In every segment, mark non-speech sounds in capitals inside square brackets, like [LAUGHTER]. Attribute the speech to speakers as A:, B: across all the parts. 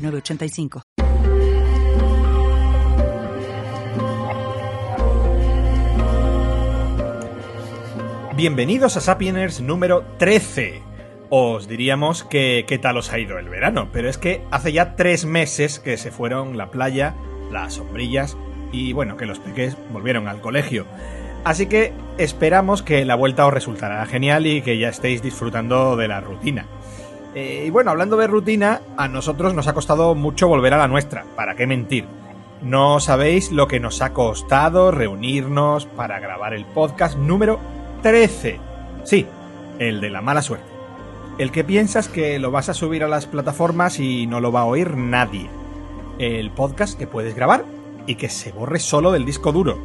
A: 985.
B: Bienvenidos a Sapieners número 13. Os diríamos que qué tal os ha ido el verano, pero es que hace ya tres meses que se fueron la playa, las sombrillas y bueno, que los peques volvieron al colegio. Así que esperamos que la vuelta os resultará genial y que ya estéis disfrutando de la rutina. Eh, y bueno, hablando de rutina, a nosotros nos ha costado mucho volver a la nuestra, ¿para qué mentir? No sabéis lo que nos ha costado reunirnos para grabar el podcast número 13. Sí, el de la mala suerte. El que piensas que lo vas a subir a las plataformas y no lo va a oír nadie. El podcast que puedes grabar y que se borre solo del disco duro.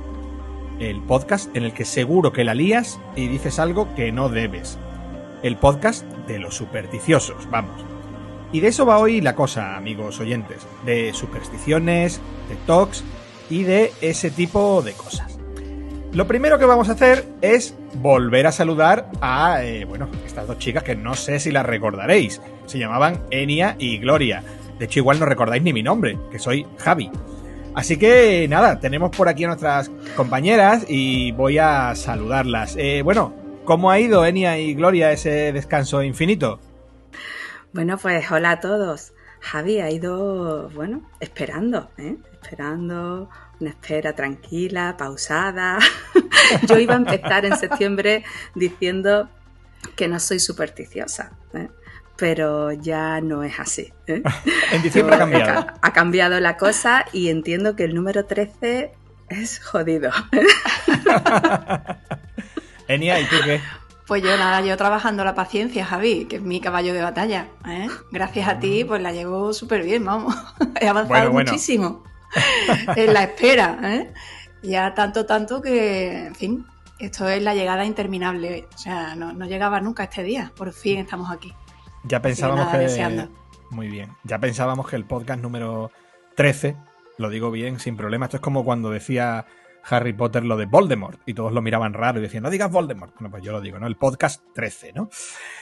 B: El podcast en el que seguro que la lías y dices algo que no debes el podcast de los supersticiosos, vamos. Y de eso va hoy la cosa, amigos oyentes, de supersticiones, de talks y de ese tipo de cosas. Lo primero que vamos a hacer es volver a saludar a, eh, bueno, estas dos chicas que no sé si las recordaréis. Se llamaban Enia y Gloria. De hecho, igual no recordáis ni mi nombre, que soy Javi. Así que nada, tenemos por aquí a nuestras compañeras y voy a saludarlas. Eh, bueno, ¿Cómo ha ido, Enia y Gloria, ese descanso infinito?
C: Bueno, pues hola a todos. Javi ha ido, bueno, esperando, ¿eh? esperando, una espera tranquila, pausada. [LAUGHS] Yo iba a empezar en septiembre diciendo que no soy supersticiosa, ¿eh? pero ya no es así. ¿eh? [LAUGHS]
B: en diciembre ha cambiado.
C: Ha cambiado la cosa y entiendo que el número 13 es jodido. [LAUGHS]
B: Enia, ¿y tú qué?
D: Pues yo nada, yo trabajando la paciencia, Javi, que es mi caballo de batalla. ¿eh? Gracias a ti, pues la llevo súper bien, vamos. [LAUGHS] He avanzado muchísimo [LAUGHS] en la espera. ¿eh? Ya tanto, tanto que, en fin, esto es la llegada interminable. O sea, no, llegaba nunca este día. Por fin estamos aquí.
B: Ya pensábamos que... Muy bien. Ya pensábamos que el podcast número 13, lo digo bien, sin problema, esto es como cuando decía Harry Potter lo de Voldemort y todos lo miraban raro y decían, no digas Voldemort. Bueno, pues yo lo digo, ¿no? El podcast 13, ¿no?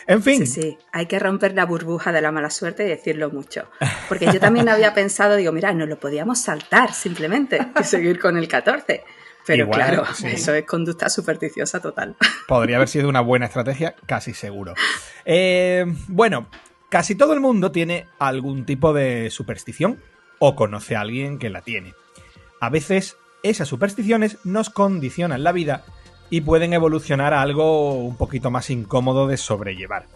B: En fin.
C: Sí, sí, hay que romper la burbuja de la mala suerte y decirlo mucho. Porque yo también había pensado, digo, mira, no lo podíamos saltar simplemente y seguir con el 14. Pero claro, eso es conducta supersticiosa total.
B: Podría haber sido una buena estrategia, casi seguro. Eh, bueno, casi todo el mundo tiene algún tipo de superstición o conoce a alguien que la tiene. A veces esas supersticiones nos condicionan la vida y pueden evolucionar a algo un poquito más incómodo de sobrellevar.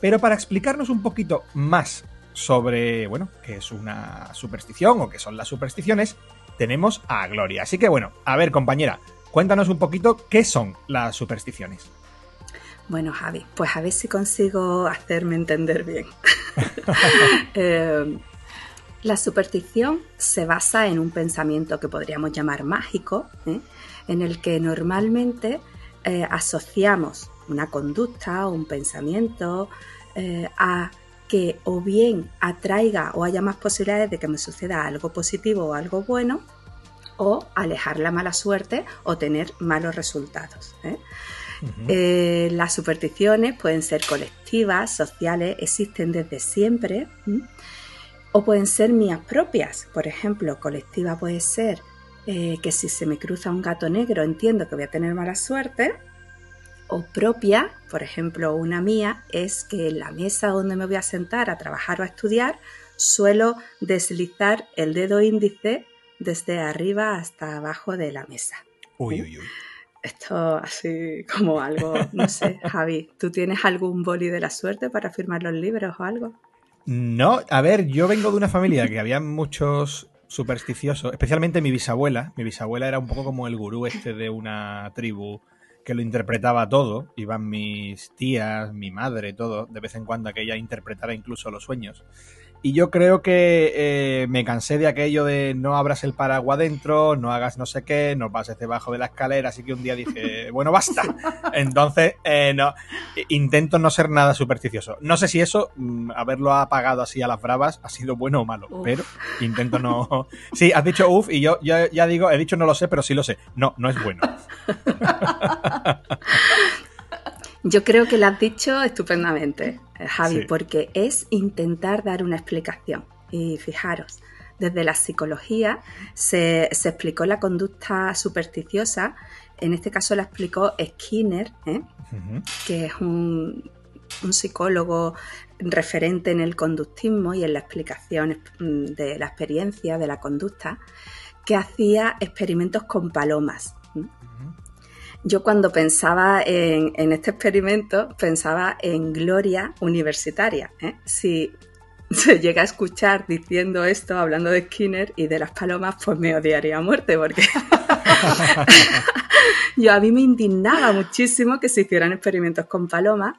B: Pero para explicarnos un poquito más sobre, bueno, qué es una superstición o qué son las supersticiones, tenemos a Gloria. Así que bueno, a ver compañera, cuéntanos un poquito qué son las supersticiones.
C: Bueno, Javi, pues a ver si consigo hacerme entender bien. [LAUGHS] [LAUGHS] eh, la superstición se basa en un pensamiento que podríamos llamar mágico, ¿eh? en el que normalmente eh, asociamos una conducta o un pensamiento eh, a que o bien atraiga o haya más posibilidades de que me suceda algo positivo o algo bueno, o alejar la mala suerte o tener malos resultados. las supersticiones pueden ser colectivas, sociales, existen desde siempre o pueden ser mías propias. Por ejemplo, colectiva puede ser eh, que si se me cruza un gato negro entiendo que voy a tener mala suerte. O propia, por ejemplo, una mía es que en la mesa donde me voy a sentar a trabajar o a estudiar suelo deslizar el dedo índice desde arriba hasta abajo de la mesa.
B: Uy, uy, uy.
C: Esto así como algo, no sé, [LAUGHS] Javi, ¿tú tienes algún boli de la suerte para firmar los libros o algo?
B: No, a ver, yo vengo de una familia que había muchos supersticiosos, especialmente mi bisabuela. Mi bisabuela era un poco como el gurú este de una tribu que lo interpretaba todo. Iban mis tías, mi madre, todo, de vez en cuando que ella interpretara incluso los sueños. Y yo creo que eh, me cansé de aquello de no abras el paraguas dentro, no hagas no sé qué, no pases debajo de la escalera, así que un día dije, [LAUGHS] bueno, basta. Entonces, eh, no, intento no ser nada supersticioso. No sé si eso, mm, haberlo apagado así a las bravas, ha sido bueno o malo, pero intento no... [LAUGHS] Sí, has dicho uff y yo ya, ya digo, he dicho no lo sé, pero sí lo sé. No, no es bueno. [LAUGHS]
C: Yo creo que lo has dicho estupendamente, eh, Javi, porque es intentar dar una explicación. Y fijaros, desde la psicología se, explicó la conducta supersticiosa, en este caso la explicó Skinner, ¿eh? que es un, un psicólogo referente en el conductismo y en la explicación mm, de la experiencia de la conducta, que hacía experimentos con palomas. Yo cuando pensaba en, este experimento pensaba en gloria universitaria. ¿eh? Si [LAUGHS] se llega a escuchar diciendo esto, hablando de Skinner y de las palomas, pues me odiaría a muerte porque [LAUGHS] [LAUGHS] yo a mí me indignaba muchísimo que se hicieran experimentos con palomas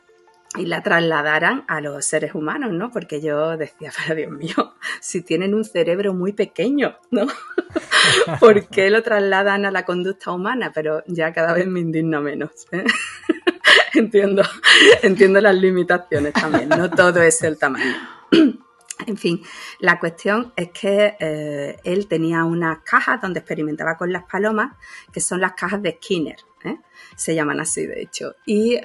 C: y la trasladaran a los seres humanos, ¿no? Porque yo decía, [LAUGHS] para Dios mío, si tienen un cerebro muy pequeño, ¿no? [LAUGHS] ¿Por qué lo trasladan a la conducta humana? Pero ya cada vez me indigna menos. ¿eh? [LAUGHS] entiendo, entiendo las limitaciones también, no todo es el tamaño. [CLEARS THROAT] En fin, la cuestión es que eh, él tenía unas cajas donde experimentaba con las palomas, que son las cajas de Skinner, ¿eh? se llaman así de hecho. Y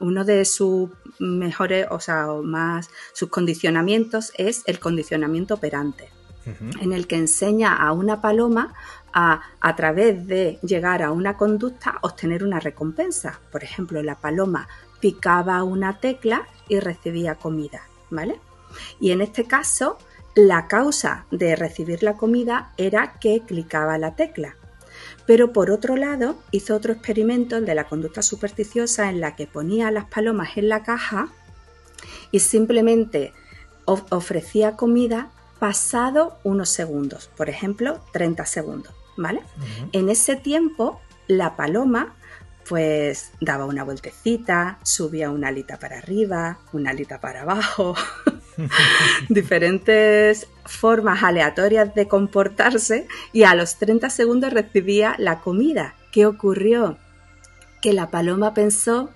C: uno de sus mejores, o sea, más sus condicionamientos es el condicionamiento operante, en el que enseña a una paloma a, a través de llegar a una conducta, obtener una recompensa. Por ejemplo, la paloma picaba una tecla y recibía comida, ¿vale? Y en este caso, la causa de recibir la comida era que clicaba la tecla. Pero por otro lado, hizo otro experimento, el de la conducta supersticiosa, en la que ponía las palomas en la caja y simplemente ofrecía comida pasado unos segundos, por ejemplo, 30 segundos, ¿vale? En ese tiempo, la paloma pues daba una vueltecita, subía una alita para arriba, una alita para abajo, [LAUGHS] diferentes formas aleatorias de comportarse y a los 30 segundos recibía la comida. ¿Qué ocurrió? Que la paloma pensó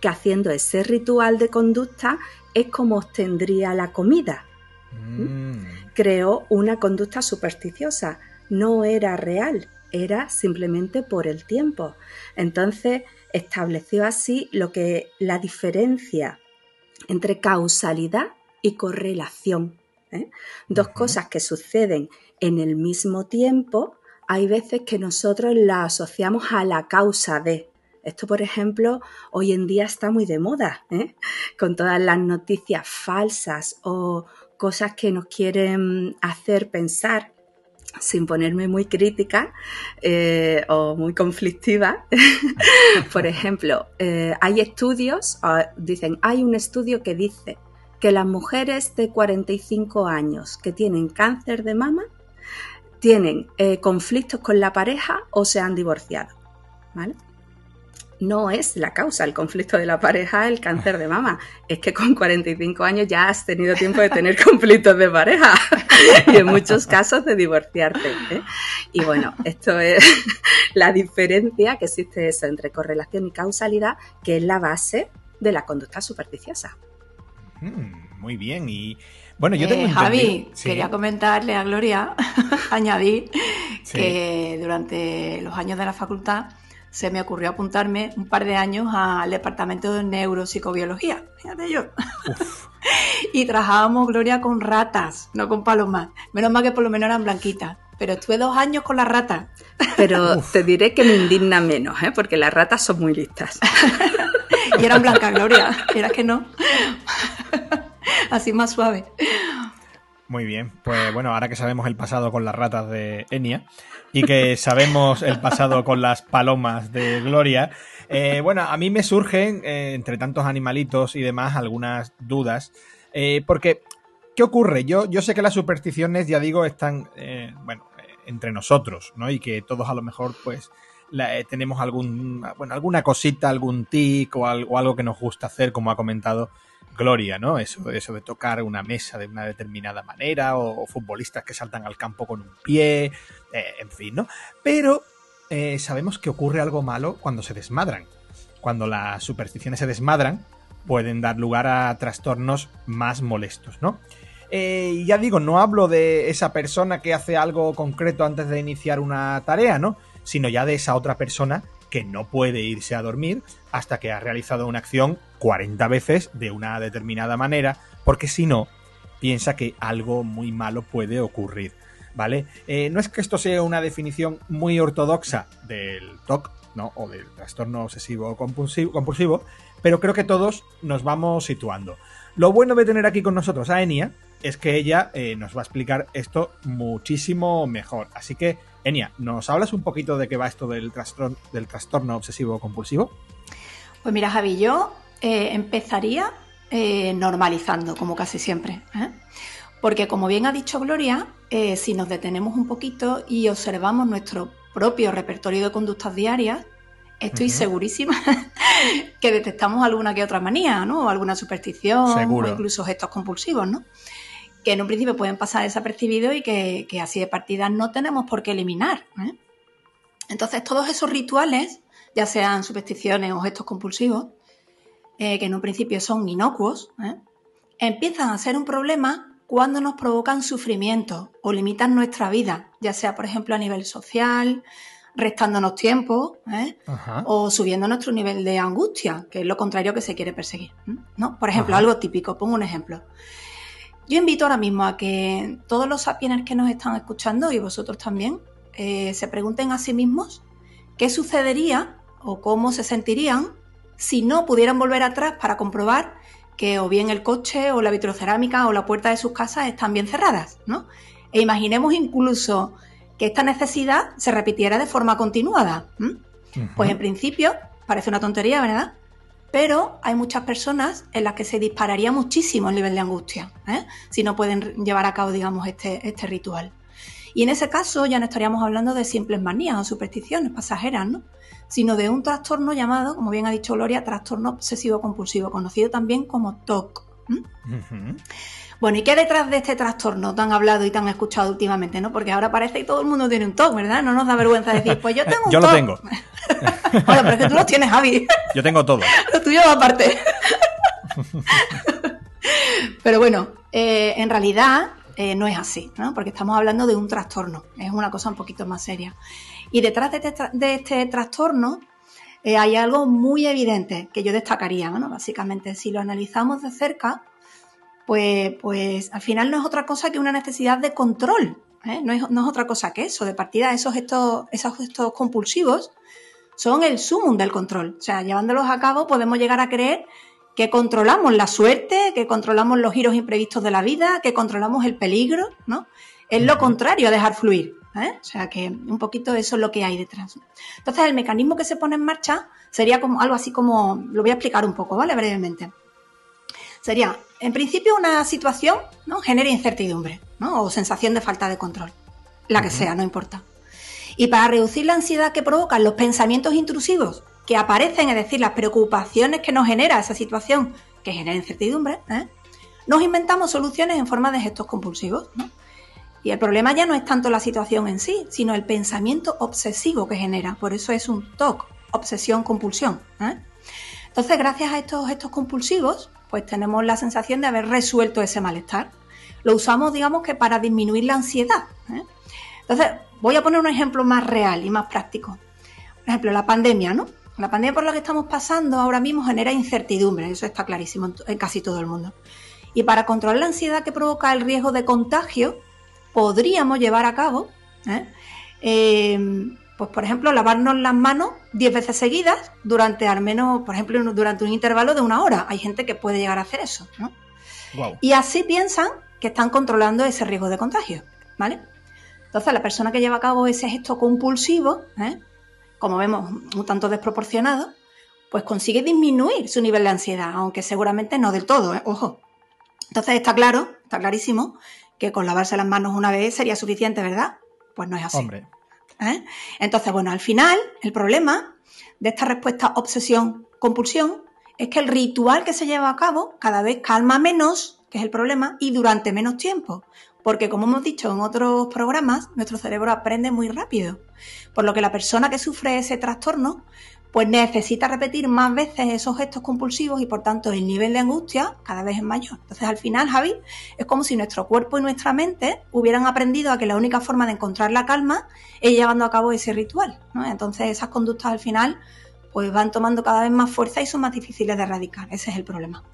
C: que haciendo ese ritual de conducta es como obtendría la comida. Mm. Creó una conducta supersticiosa, no era real, era simplemente por el tiempo. Entonces estableció así lo que la diferencia entre causalidad y correlación. ¿eh? Dos cosas que suceden en el mismo tiempo, hay veces que nosotros la asociamos a la causa de. Esto, por ejemplo, hoy en día está muy de moda, ¿eh? con todas las noticias falsas o cosas que nos quieren hacer pensar sin ponerme muy crítica eh, o muy conflictiva, [LAUGHS] por ejemplo, hay estudios, ah, dicen, hay un estudio que dice que las mujeres de 45 años que tienen cáncer de mama tienen eh, conflictos con la pareja o se han divorciado. ¿Vale? No es la causa el conflicto de la pareja el cáncer de mama. Es que con 45 años ya has tenido tiempo de tener [LAUGHS] conflictos de pareja [LAUGHS] y en muchos casos de divorciarte. ¿eh? Y bueno, esto es [LAUGHS] la diferencia que existe eso entre correlación y causalidad, que es la base de la conducta supersticiosa.
B: Mm, muy bien. Y bueno, yo tengo
D: eh, Javi, quería comentarle a Gloria, [LAUGHS] añadir que durante los años de la facultad se me ocurrió apuntarme un par de años al departamento de neuropsicobiología. Fíjate yo. [LAUGHS] y trabajábamos, Gloria, con ratas, no con palomas. Menos mal que por lo menos eran blanquitas. Pero estuve dos años con las ratas.
C: Pero [LAUGHS] te diré que me indigna menos, ¿eh? porque las ratas son muy listas. [LAUGHS]
D: y eran blancas, Gloria. Era que no. Así más suave.
B: Muy bien, pues bueno, ahora que sabemos el pasado con las ratas de Enia y que sabemos el pasado con las palomas de Gloria, eh, bueno, a mí me surgen, eh, entre tantos animalitos y demás, algunas dudas, eh, porque, ¿qué ocurre? Yo, yo sé que las supersticiones, ya digo, están, bueno, entre nosotros, ¿no? Y que todos a lo mejor, pues, tenemos algún, bueno, alguna cosita, algún tic o algo, algo que nos gusta hacer, como ha comentado Gloria, ¿no? Eso, eso de tocar una mesa de una determinada manera, o, futbolistas que saltan al campo con un pie, eh, en fin, ¿no? Pero eh, sabemos que ocurre algo malo cuando se desmadran. Cuando las supersticiones se desmadran, pueden dar lugar a trastornos más molestos, ¿no? Eh, ya digo, no hablo de esa persona que hace algo concreto antes de iniciar una tarea, ¿no? Sino ya de esa otra persona que no puede irse a dormir hasta que ha realizado una acción 40 veces de una determinada manera, porque si no, piensa que algo muy malo puede ocurrir. ¿Vale? Eh, no es que esto sea una definición muy ortodoxa del TOC, ¿no? O del trastorno obsesivo compulsivo, compulsivo, pero creo que todos nos vamos situando. Lo bueno de tener aquí con nosotros a Enia es que ella eh, nos va a explicar esto muchísimo mejor. Así que, Enia, ¿nos hablas un poquito de qué va esto del trastorno, del trastorno obsesivo compulsivo?
D: Pues mira, Javi, yo eh, empezaría eh, normalizando, como casi siempre. Porque como bien ha dicho Gloria, si nos detenemos un poquito y observamos nuestro propio repertorio de conductas diarias, estoy segurísima [LAUGHS] que detectamos alguna que otra manía, ¿no? O alguna superstición o incluso gestos compulsivos, ¿no? Que en un principio pueden pasar desapercibidos y que, así de partida no tenemos por qué eliminar. ¿eh? Entonces, todos esos rituales, ya sean supersticiones o gestos compulsivos, eh, que en un principio son inocuos, ¿eh? empiezan a ser un problema cuando nos provocan sufrimiento o limitan nuestra vida, ya sea, por ejemplo, a nivel social, restándonos tiempo o subiendo nuestro nivel de angustia, que es lo contrario que se quiere perseguir. ¿no? Por ejemplo, algo típico, pongo un ejemplo. Yo invito ahora mismo a que todos los sapiens que nos están escuchando y vosotros también eh, se pregunten a sí mismos qué sucedería o cómo se sentirían si no pudieran volver atrás para comprobar que o bien el coche o la vitrocerámica o la puerta de sus casas están bien cerradas, ¿no? E imaginemos incluso que esta necesidad se repitiera de forma continuada. Pues en principio parece una tontería, ¿verdad? Pero hay muchas personas en las que se dispararía muchísimo el nivel de angustia, ¿eh? si no pueden llevar a cabo, digamos, este, este ritual. Y en ese caso ya no estaríamos hablando de simples manías o supersticiones pasajeras, ¿no? sino de un trastorno llamado, como bien ha dicho Gloria, trastorno obsesivo compulsivo, conocido también como TOC. Bueno, ¿y qué detrás de este trastorno tan hablado y tan escuchado últimamente, no? Porque ahora parece que todo el mundo tiene un TOC, ¿verdad? No nos da vergüenza decir, pues yo [LAUGHS] tengo un
B: TOC. Yo lo tengo. [LAUGHS]
D: bueno, pero es que tú lo tienes, Javi.
B: Yo tengo todo. [LAUGHS]
D: Lo tuyo va aparte. pero bueno, eh, en realidad eh, no es así, ¿no? Porque estamos hablando de un trastorno, es una cosa un poquito más seria. Y detrás de este, de este trastorno eh, hay algo muy evidente que yo destacaría, ¿no? Básicamente, si lo analizamos de cerca, pues, pues al final no es otra cosa que una necesidad de control. ¿eh? No, es, otra cosa que eso. De partida, esos gestos, esos gestos compulsivos son el sumum del control. O sea, llevándolos a cabo podemos llegar a creer que controlamos la suerte, que controlamos los giros imprevistos de la vida, que controlamos el peligro, ¿no? Es lo contrario a dejar fluir. ¿eh? O sea que un poquito eso es lo que hay detrás. Entonces, el mecanismo que se pone en marcha sería como algo así como, lo voy a explicar un poco, ¿vale? Brevemente. Sería, en principio, una situación ¿no? genera incertidumbre ¿no? o sensación de falta de control, la que sea, no importa. Y para reducir la ansiedad que provocan los pensamientos intrusivos que aparecen, es decir, las preocupaciones que nos genera esa situación que genera incertidumbre, ¿eh? nos inventamos soluciones en forma de gestos compulsivos. Y el problema ya no es tanto la situación en sí, sino el pensamiento obsesivo que genera. Por eso es un TOC, obsesión-compulsión. ¿eh? Entonces, gracias a estos gestos compulsivos, pues tenemos la sensación de haber resuelto ese malestar. Lo usamos, digamos que para disminuir la ansiedad. ¿eh? Entonces, voy a poner un ejemplo más real y más práctico. Por ejemplo, la pandemia, ¿no? La pandemia por la que estamos pasando ahora mismo genera incertidumbre, eso está clarísimo en casi todo el mundo. Y para controlar la ansiedad que provoca el riesgo de contagio, podríamos llevar a cabo ¿eh? Eh, pues por ejemplo, lavarnos las manos 10 veces seguidas durante al menos, por ejemplo, durante un intervalo de una hora. Hay gente que puede llegar a hacer eso, ¿no? Y así piensan que están controlando ese riesgo de contagio, ¿vale? Entonces, la persona que lleva a cabo ese gesto compulsivo, ¿eh? como vemos, un tanto desproporcionado, pues consigue disminuir su nivel de ansiedad, aunque seguramente no del todo, ¿eh? ojo. Entonces está claro, está clarísimo, que con lavarse las manos una vez sería suficiente, ¿verdad? Pues no es así.
B: Hombre,
D: ¿eh? Entonces, bueno, al final, el problema de esta respuesta obsesión-compulsión es que el ritual que se lleva a cabo cada vez calma menos, que es el problema, y durante menos tiempo. Porque como hemos dicho en otros programas, nuestro cerebro aprende muy rápido. Por lo que la persona que sufre ese trastorno pues necesita repetir más veces esos gestos compulsivos y por tanto el nivel de angustia cada vez es mayor. Entonces al final, Javi, es como si nuestro cuerpo y nuestra mente hubieran aprendido a que la única forma de encontrar la calma es llevando a cabo ese ritual. Entonces esas conductas al final pues van tomando cada vez más fuerza y son más difíciles de erradicar. Ese es el problema.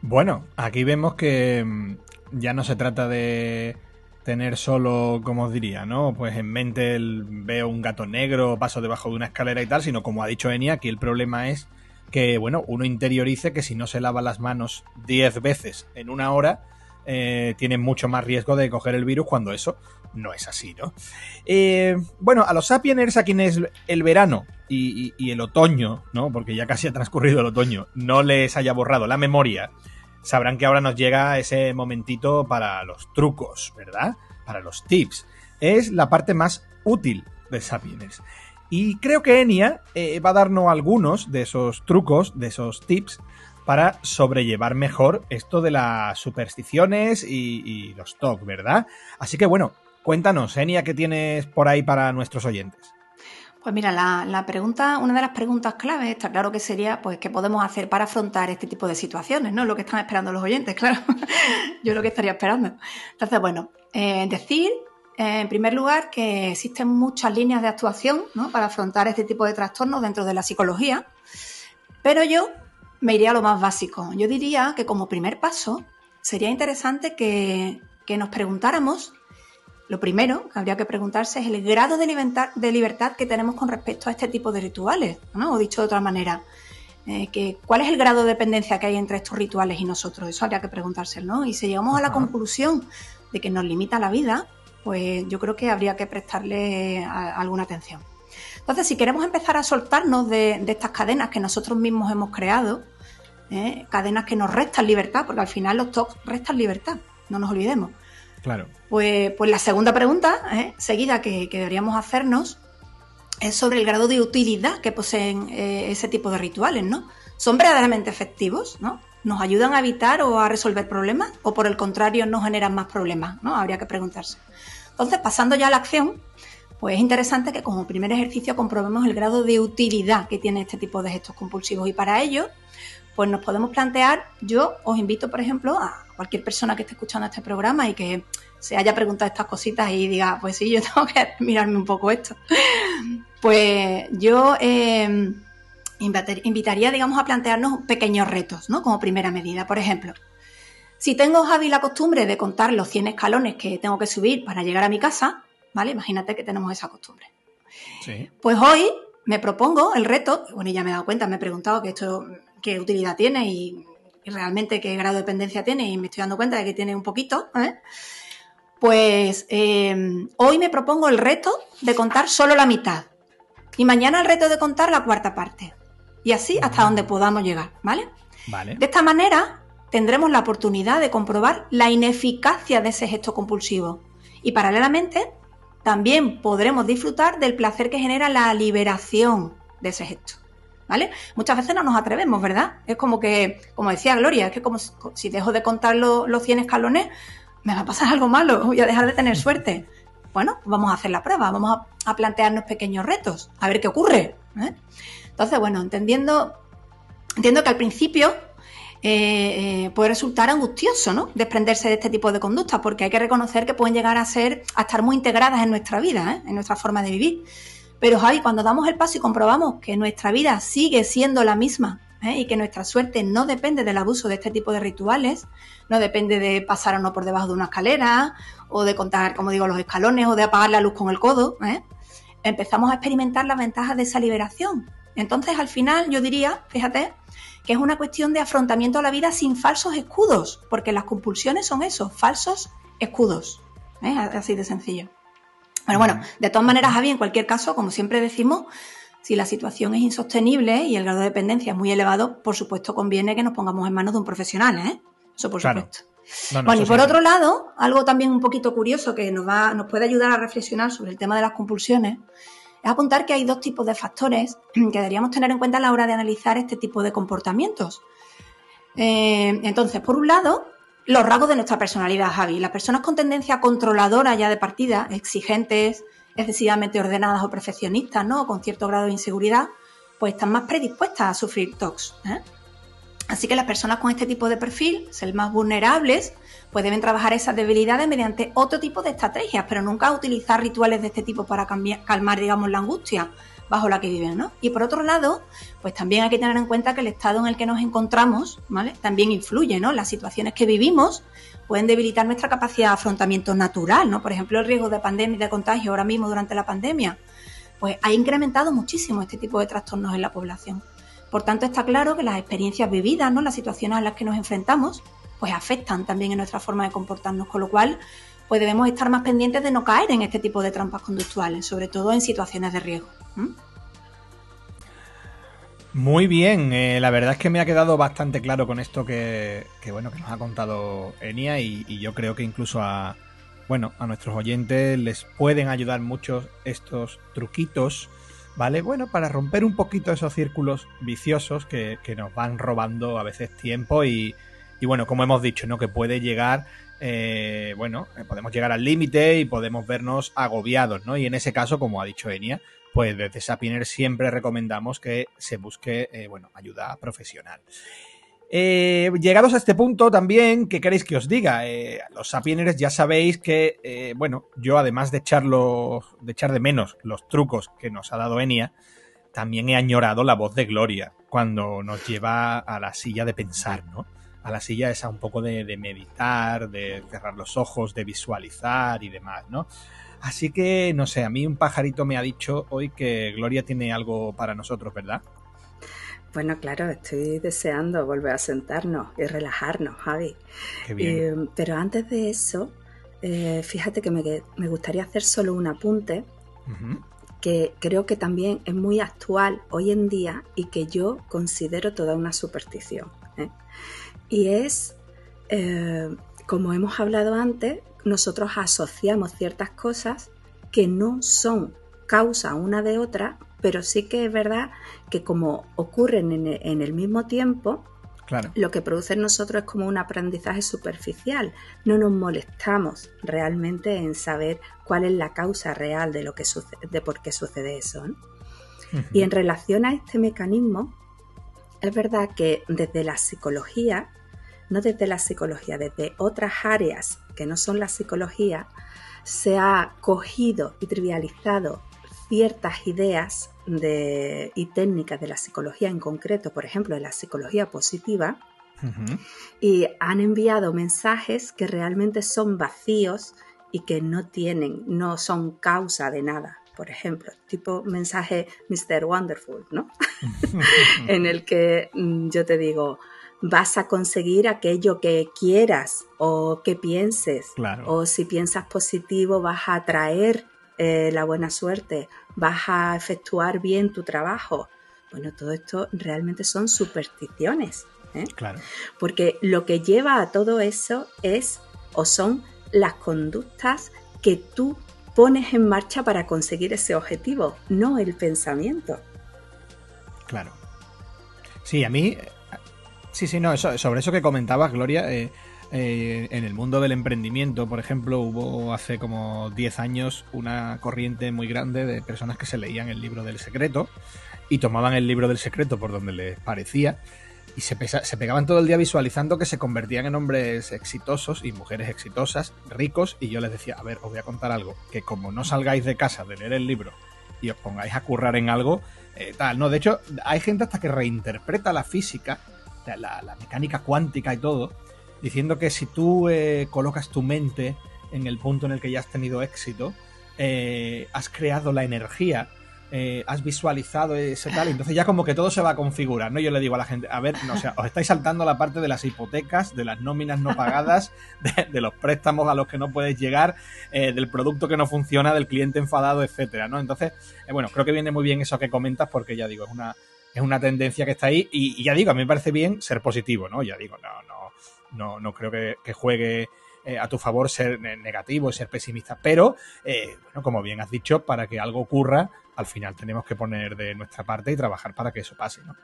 B: Bueno, aquí vemos que mm, ya no se trata de tener solo, como os diría, ¿no? Pues en mente el, veo un gato negro, paso debajo de una escalera y tal, sino como ha dicho Enia, aquí el problema es que, bueno, uno interiorice que si no se lava las manos 10 veces en una hora, eh, tiene mucho más riesgo de coger el virus cuando eso no es así, ¿no? Eh, bueno, a los sapieners, a quienes el verano y, y, el otoño, ¿no? Porque ya casi ha transcurrido el otoño, no les haya borrado la memoria, sabrán que ahora nos llega ese momentito para los trucos, ¿verdad? Para los tips. Es la parte más útil de Sapiens. Y creo que Enia eh, va a darnos algunos de esos trucos, de esos tips, para sobrellevar mejor esto de las supersticiones y, los TOC, ¿verdad? Así que bueno, cuéntanos, Enia, ¿qué tienes por ahí para nuestros oyentes?
D: Pues mira, la, pregunta, una de las preguntas clave está claro que sería, pues, ¿qué podemos hacer para afrontar este tipo de situaciones? ¿No? Lo que están esperando los oyentes, [LAUGHS] claro. Yo lo que estaría esperando. Entonces, bueno, eh, decir, eh, en primer lugar, que existen muchas líneas de actuación ¿no? para afrontar este tipo de trastornos dentro de la psicología, pero yo me iría a lo más básico. Yo diría que como primer paso sería interesante que, que nos preguntáramos lo primero que habría que preguntarse es el grado de libertad, que tenemos con respecto a este tipo de rituales, ¿no? O dicho de otra manera, eh, que, ¿cuál es el grado de dependencia que hay entre estos rituales y nosotros? Eso habría que preguntárselo, ¿no? Y si llegamos a la conclusión de que nos limita la vida, pues yo creo que habría que prestarle alguna atención. Entonces, si queremos empezar a soltarnos de, estas cadenas que nosotros mismos hemos creado, ¿eh? cadenas que nos restan libertad, porque al final los TOC restan libertad, no nos olvidemos.
B: Claro.
D: Pues, pues la segunda pregunta ¿eh? seguida que, deberíamos hacernos es sobre el grado de utilidad que poseen eh, ese tipo de rituales, ¿no? ¿Son verdaderamente efectivos, ¿no? ¿Nos ayudan a evitar o a resolver problemas? ¿O por el contrario nos generan más problemas? ¿no? Habría que preguntarse. Entonces, pasando ya a la acción, pues es interesante que como primer ejercicio comprobemos el grado de utilidad que tiene este tipo de gestos compulsivos. Y para ello, pues nos podemos plantear, yo os invito, por ejemplo, a cualquier persona que esté escuchando este programa y que se haya preguntado estas cositas y diga, pues sí, yo [LAUGHS] tengo que mirarme un poco esto. Pues yo eh, invitaría, digamos, a plantearnos pequeños retos, ¿no? Como primera medida. Por ejemplo, si tengo, Javi, la costumbre de contar los 100 escalones que tengo que subir para llegar a mi casa, ¿vale? Imagínate que tenemos esa costumbre. Sí. Pues hoy me propongo el reto, bueno, ya me he dado cuenta, me he preguntado que esto qué utilidad tiene y, realmente qué grado de dependencia tiene y me estoy dando cuenta de que tiene un poquito, ¿eh? pues em, hoy me propongo el reto de contar solo la mitad y mañana el reto de contar la cuarta parte y así hasta donde podamos llegar, ¿vale?
B: Vale.
D: De esta manera tendremos la oportunidad de comprobar la ineficacia de ese gesto compulsivo y paralelamente también podremos disfrutar del placer que genera la liberación de ese gesto. ¿Vale? Muchas veces no nos atrevemos, ¿verdad? Es como que, como decía Gloria, es que como si dejo de contar los 100 escalones, me va a pasar algo malo, voy a dejar de tener suerte. Bueno, vamos a hacer la prueba, vamos a, plantearnos pequeños retos, a ver qué ocurre. ¿eh? Entonces, bueno, entendiendo, entiendo que al principio eh, eh, puede resultar angustioso, ¿no? Desprenderse de este tipo de conductas, porque hay que reconocer que pueden llegar a ser, a estar muy integradas en nuestra vida, en nuestra forma de vivir. Pero Javi, cuando damos el paso y comprobamos que nuestra vida sigue siendo la misma ¿eh? y que nuestra suerte no depende del abuso de este tipo de rituales, no depende de pasar o no por debajo de una escalera o de contar, como digo, los escalones o de apagar la luz con el codo, ¿eh? empezamos a experimentar las ventajas de esa liberación. Entonces, al final, yo diría, fíjate, que es una cuestión de afrontamiento a la vida sin falsos escudos, porque las compulsiones son eso, falsos escudos. ¿eh? Así de sencillo. Pero bueno, de todas maneras, Javi, en cualquier caso, como siempre decimos, si la situación es insostenible y el grado de dependencia es muy elevado, por supuesto conviene que nos pongamos en manos de un profesional, ¿eh? Eso por supuesto. bueno, y por otro lado, algo también un poquito curioso que nos, va, nos puede ayudar a reflexionar sobre el tema de las compulsiones, es apuntar que hay dos tipos de factores [CLEARS THROAT] que deberíamos tener en cuenta a la hora de analizar este tipo de comportamientos. Eh, entonces, por un lado, los rasgos de nuestra personalidad, Javi. Las personas con tendencia controladora ya de partida, exigentes, excesivamente ordenadas o perfeccionistas, ¿no? con cierto grado de inseguridad, pues están más predispuestas a sufrir TOCs. ¿eh? Así que las personas con este tipo de perfil, ser más vulnerables, pues deben trabajar esas debilidades mediante otro tipo de estrategias, pero nunca utilizar rituales de este tipo para calmar, digamos, la angustia bajo la que viven, ¿no? Y por otro lado, pues también hay que tener en cuenta que el estado en el que nos encontramos, ¿vale? También influye, ¿no? Las situaciones que vivimos pueden debilitar nuestra capacidad de afrontamiento natural, ¿no? Por ejemplo, el riesgo de pandemia y de contagio ahora mismo durante la pandemia, pues ha incrementado muchísimo este tipo de trastornos en la población. Por tanto, está claro que las experiencias vividas, ¿no? las situaciones a las que nos enfrentamos, pues afectan también en nuestra forma de comportarnos, con lo cual pues debemos estar más pendientes de no caer en este tipo de trampas conductuales, sobre todo en situaciones de riesgo.
B: Muy bien, eh, la verdad es que me ha quedado bastante claro con esto que, bueno que nos ha contado Enia y, y, yo creo que incluso a bueno a nuestros oyentes les pueden ayudar mucho estos truquitos ¿vale? Bueno, para romper un poquito esos círculos viciosos que, nos van robando a veces tiempo y, y, bueno, como hemos dicho, ¿no? Que puede llegar, eh, bueno, eh, podemos llegar al límite y podemos vernos agobiados, ¿no? Y en ese caso, como ha dicho Enia, pues desde Sapiner siempre recomendamos que se busque, eh, bueno, ayuda profesional. Llegados a este punto también, ¿qué queréis que os diga? Los sapieners ya sabéis que, bueno, yo además de, echarlo, de echar de menos los trucos que nos ha dado Enia, también he añorado la voz de Gloria cuando nos lleva a la silla de pensar, ¿no? A la silla esa un poco de, de meditar, de cerrar los ojos, de visualizar y demás, ¿no? Así que, no sé, a mí un pajarito me ha dicho hoy que Gloria tiene algo para nosotros, ¿verdad?
C: Bueno, claro, estoy deseando volver a sentarnos y relajarnos, Javi. Eh, pero antes de eso, eh, fíjate que me, gustaría hacer solo un apunte que creo que también es muy actual hoy en día y que yo considero toda una superstición. ¿Eh? Y es, como hemos hablado antes, nosotros asociamos ciertas cosas que no son causa una de otra, pero sí que es verdad que como ocurren en el mismo tiempo, Lo que produce en nosotros es como un aprendizaje superficial. No nos molestamos realmente en saber cuál es la causa real de lo que sucede, de por qué sucede eso. Y en relación a este mecanismo, es verdad que desde la psicología, no desde la psicología, desde otras áreas que no son la psicología, se ha cogido y trivializado ciertas ideas de, y técnicas de la psicología en concreto, por ejemplo, de la psicología positiva, y han enviado mensajes que realmente son vacíos y que no tienen, no son causa de nada. Por ejemplo, tipo mensaje Mr. Wonderful, ¿no? [LAUGHS] en el que mm, yo te digo, vas a conseguir aquello que quieras o que pienses. O si piensas positivo, vas a atraer eh, la buena suerte, vas a efectuar bien tu trabajo. Bueno, todo esto realmente son supersticiones. ¿eh? Claro. Porque lo que lleva a todo eso es o son las conductas que tú pones en marcha para conseguir ese objetivo, no el pensamiento.
B: Claro. Sí, a mí. Sí, sí, no, sobre eso que comentabas, Gloria, eh, eh, en el mundo del emprendimiento, por ejemplo, hubo hace como 10 años una corriente muy grande de personas que se leían el libro del secreto y tomaban el libro del secreto por donde les parecía y se, se pegaban todo el día visualizando que se convertían en hombres exitosos y mujeres exitosas, ricos, y yo les decía, a ver, os voy a contar algo, que como no salgáis de casa de leer el libro y os pongáis a currar en algo, eh, tal, no, de hecho, hay gente hasta que reinterpreta la física, la mecánica cuántica y todo, diciendo que si tú eh, colocas tu mente en el punto en el que ya has tenido éxito, eh, has creado la energía, eh, has visualizado ese tal, entonces ya como que todo se va a configurar, ¿no? Yo le digo a la gente, a ver, no, o os estáis saltando la parte de las hipotecas, de las nóminas no pagadas, [LAUGHS] de, los préstamos a los que no puedes llegar, del producto que no funciona, del cliente enfadado, etcétera, ¿no? Entonces, bueno, creo que viene muy bien eso que comentas porque ya digo, es una, es una tendencia que está ahí y, y ya digo, a mí me parece bien ser positivo, ¿no? Ya digo, no, no, no, no creo que, juegue eh, a tu favor ser negativo, ser pesimista. Pero, eh, bueno, como bien has dicho, para que algo ocurra, al final tenemos que poner de nuestra parte y trabajar para que eso pase, ¿no?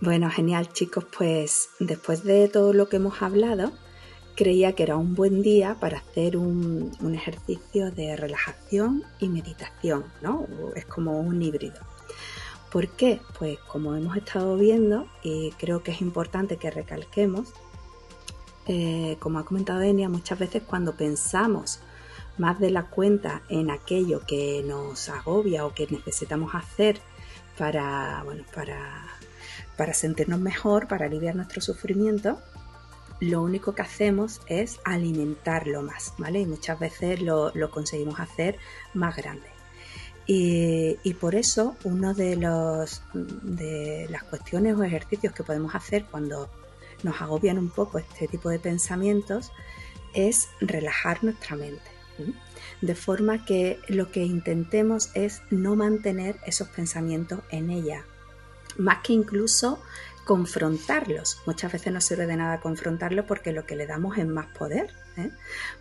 C: Bueno, genial chicos, pues después de todo lo que hemos hablado, creía que era un buen día para hacer un, ejercicio de relajación y meditación, ¿no? Es como un híbrido. ¿Por qué? Pues como hemos estado viendo, y creo que es importante que recalquemos, eh, como ha comentado Enia, muchas veces cuando pensamos más de la cuenta en aquello que nos agobia o que necesitamos hacer para, bueno, para, para sentirnos mejor, para aliviar nuestro sufrimiento, lo único que hacemos es alimentarlo más, ¿vale? Y muchas veces lo, conseguimos hacer más grande. Y, y, por eso uno de, de las cuestiones o ejercicios que podemos hacer cuando nos agobian un poco este tipo de pensamientos es relajar nuestra mente. De forma que lo que intentemos es no mantener esos pensamientos en ella, más que incluso confrontarlos. Muchas veces no sirve de nada confrontarlos porque lo que le damos es más poder. ¿eh?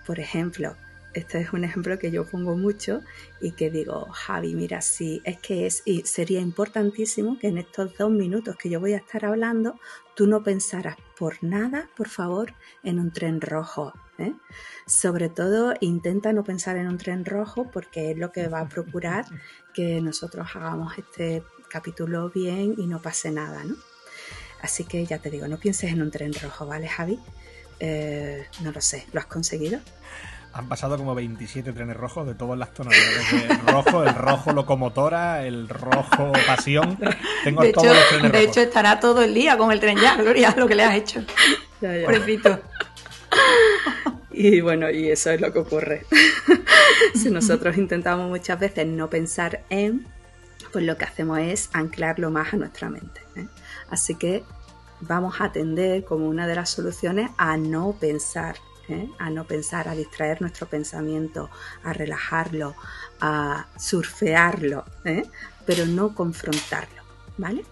C: Por ejemplo, este es un ejemplo que yo pongo mucho y que digo, Javi, mira, sí, es que es, y sería importantísimo que en estos dos minutos que yo voy a estar hablando, tú no pensaras por nada, por favor, en un tren rojo. ¿Eh? Sobre todo, intenta no pensar en un tren rojo porque es lo que va a procurar que nosotros hagamos este capítulo bien y no pase nada, ¿no? Así que ya te digo, no pienses en un tren rojo, ¿vale, Javi? Eh, no lo sé, ¿lo has conseguido?
B: Han pasado como 27 trenes rojos de todas las tonalidades de rojo, el rojo locomotora, el rojo pasión.
D: Tengo de todos hecho, los trenes De hecho, estará todo el día con el tren ya, Gloria, lo que le has hecho. Ya, [LAUGHS]
C: Y bueno, y eso es lo que ocurre. [LAUGHS] si nosotros intentamos muchas veces no pensar en, pues lo que hacemos es anclarlo más a nuestra mente. ¿eh? Así que vamos a atender como una de las soluciones a no pensar ¿eh? a no pensar, a distraer nuestro pensamiento, a relajarlo, a surfearlo, ¿eh? pero no confrontarlo, ¿vale?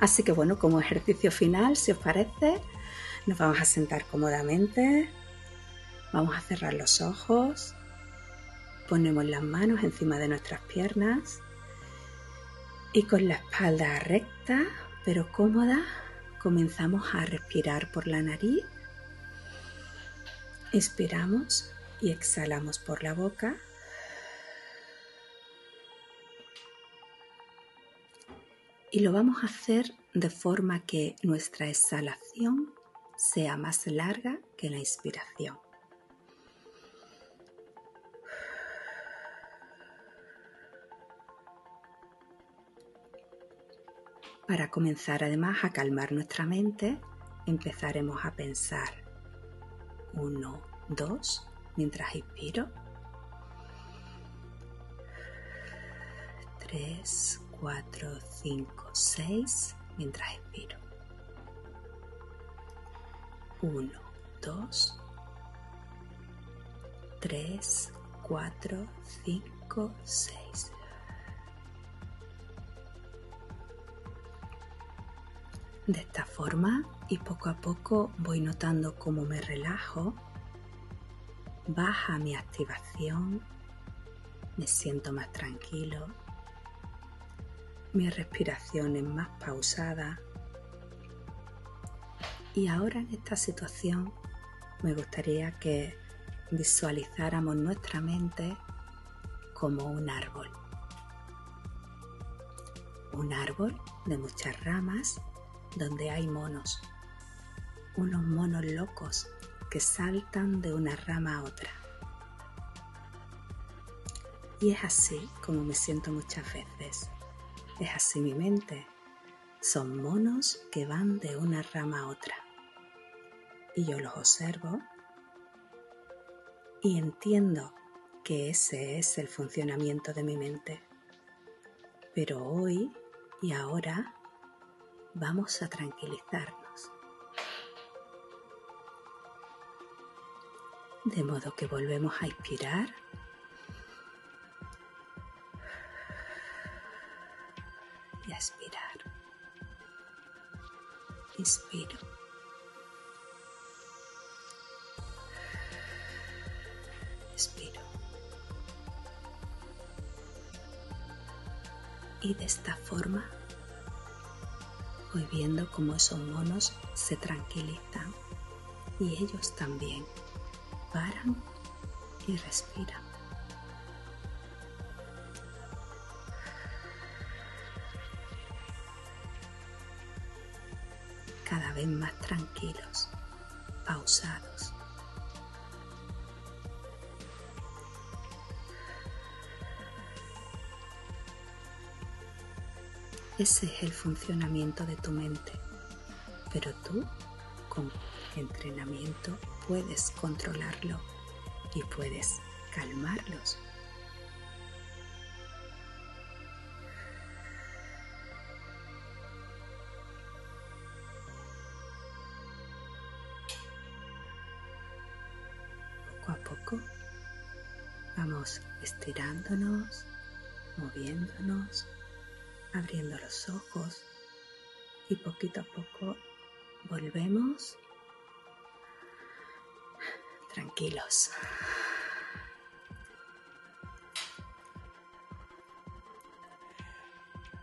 C: Así que bueno, como ejercicio final, si os parece, nos vamos a sentar cómodamente, vamos a cerrar los ojos, ponemos las manos encima de nuestras piernas. Y con la espalda recta pero cómoda comenzamos a respirar por la nariz. Inspiramos y exhalamos por la boca. Y lo vamos a hacer de forma que nuestra exhalación sea más larga que la inspiración. Para comenzar además a calmar nuestra mente, empezaremos a pensar 1, 2, mientras inspiro. 3, 4, 5, 6, mientras expiro. 1, 2, 3, 4, 5, 6. De esta forma y poco a poco voy notando cómo me relajo, baja mi activación, me siento más tranquilo, mi respiración es más pausada y ahora en esta situación me gustaría que visualizáramos nuestra mente como un árbol. Un árbol de muchas ramas donde hay monos, unos monos locos que saltan de una rama a otra. Y es así como me siento muchas veces. Es así mi mente. Son monos que van de una rama a otra. Y yo los observo y entiendo que ese es el funcionamiento de mi mente. Pero hoy y ahora vamos a tranquilizarnos. De modo que volvemos a inspirar. Y a expirar. Inspiro. Expiro. Y de esta forma voy viendo cómo esos monos se tranquilizan y ellos también paran y respiran. Cada vez más tranquilos, pausados. Ese es el funcionamiento de tu mente. Pero tú, con entrenamiento, puedes controlarlo y puedes calmarlos. Poco a poco vamos estirándonos, moviéndonos abriendo los ojos y poquito a poco volvemos tranquilos.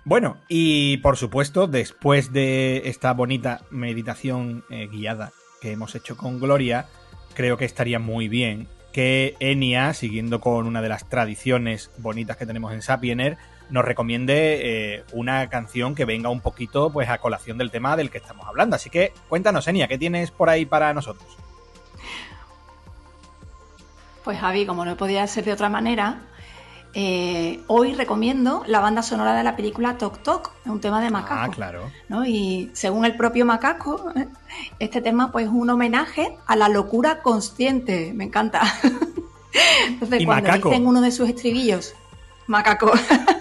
B: Bueno, y por supuesto, después de esta bonita meditación eh, guiada que hemos hecho con Gloria, creo que estaría muy bien que Enia, siguiendo con una de las tradiciones bonitas que tenemos en Sapiener, nos recomiende eh, una canción que venga un poquito pues a colación del tema del que estamos hablando. Así que cuéntanos, Enia, ¿qué tienes por ahí para nosotros?
D: Pues Javi, como no podía ser de otra manera, eh, hoy recomiendo la banda sonora de la película Tok Tok, un tema de Macaco.
B: Ah, claro.
D: Y según el propio Macaco, [LAUGHS] este tema pues es un homenaje a la locura consciente. Me encanta. [LAUGHS] Entonces, cuando Macaco? dicen uno de sus estribillos, Macaco. [LAUGHS]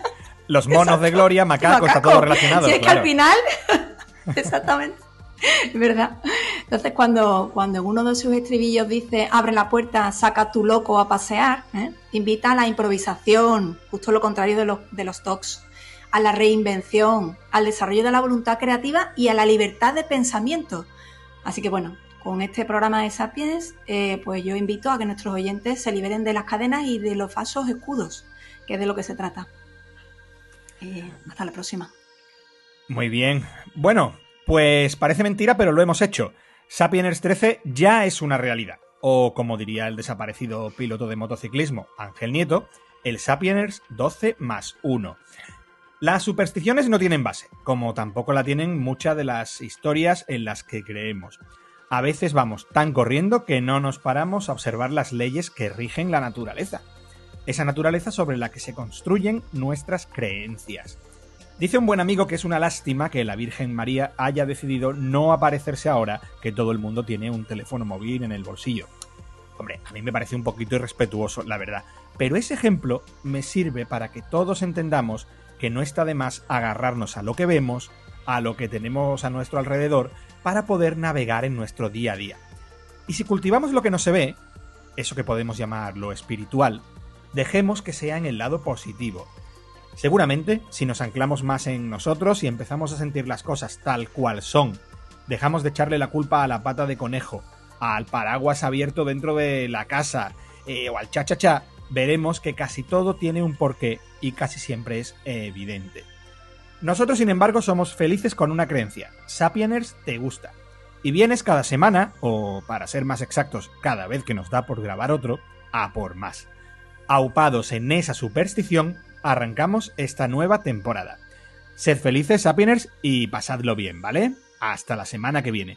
B: Los monos de Gloria, Macaco, está todo relacionado.
D: Si es que al final, [LAUGHS] exactamente. ¿Verdad? Entonces, cuando, cuando en uno de sus estribillos dice abre la puerta, saca tu loco a pasear, ¿eh? invita a la improvisación, justo lo contrario de los, de los talks, a la reinvención, al desarrollo de la voluntad creativa y a la libertad de pensamiento. Así que bueno, con este programa de Sapiens, eh, pues yo invito a que nuestros oyentes se liberen de las cadenas y de los falsos escudos, que es de lo que se trata. Hasta la próxima.
B: Muy bien. Bueno, pues parece mentira, pero lo hemos hecho. Sapiens 13 ya es una realidad. O como diría el desaparecido piloto de motociclismo, Ángel Nieto, el Sapiens 12 más 1. Las supersticiones no tienen base, como tampoco la tienen muchas de las historias en las que creemos. A veces vamos tan corriendo que no nos paramos a observar las leyes que rigen la naturaleza. Esa naturaleza sobre la que se construyen nuestras creencias. Dice un buen amigo que es una lástima que la Virgen María haya decidido no aparecerse ahora que todo el mundo tiene un teléfono móvil en el bolsillo. Hombre, a mí me parece un poquito irrespetuoso, la verdad. Pero ese ejemplo me sirve para que todos entendamos que no está de más agarrarnos a lo que vemos, a lo que tenemos a nuestro alrededor, para poder navegar en nuestro día a día. Y si cultivamos lo que no se ve, eso que podemos llamar lo espiritual, dejemos que sea en el lado positivo, Seguramente, si nos anclamos más en nosotros y empezamos a sentir las cosas tal cual son, dejamos de echarle la culpa a la pata de conejo, al paraguas abierto dentro de la casa eh, o al cha-cha-cha, veremos que casi todo tiene un porqué y casi siempre es evidente. Nosotros, sin embargo, somos felices con una creencia. Sapieners te gusta. Y vienes cada semana, o para ser más exactos, cada vez que nos da por grabar otro, a por más. Aupados en esa superstición, arrancamos esta nueva temporada. Sed felices, Sapieners, y pasadlo bien, ¿vale? Hasta la semana que viene.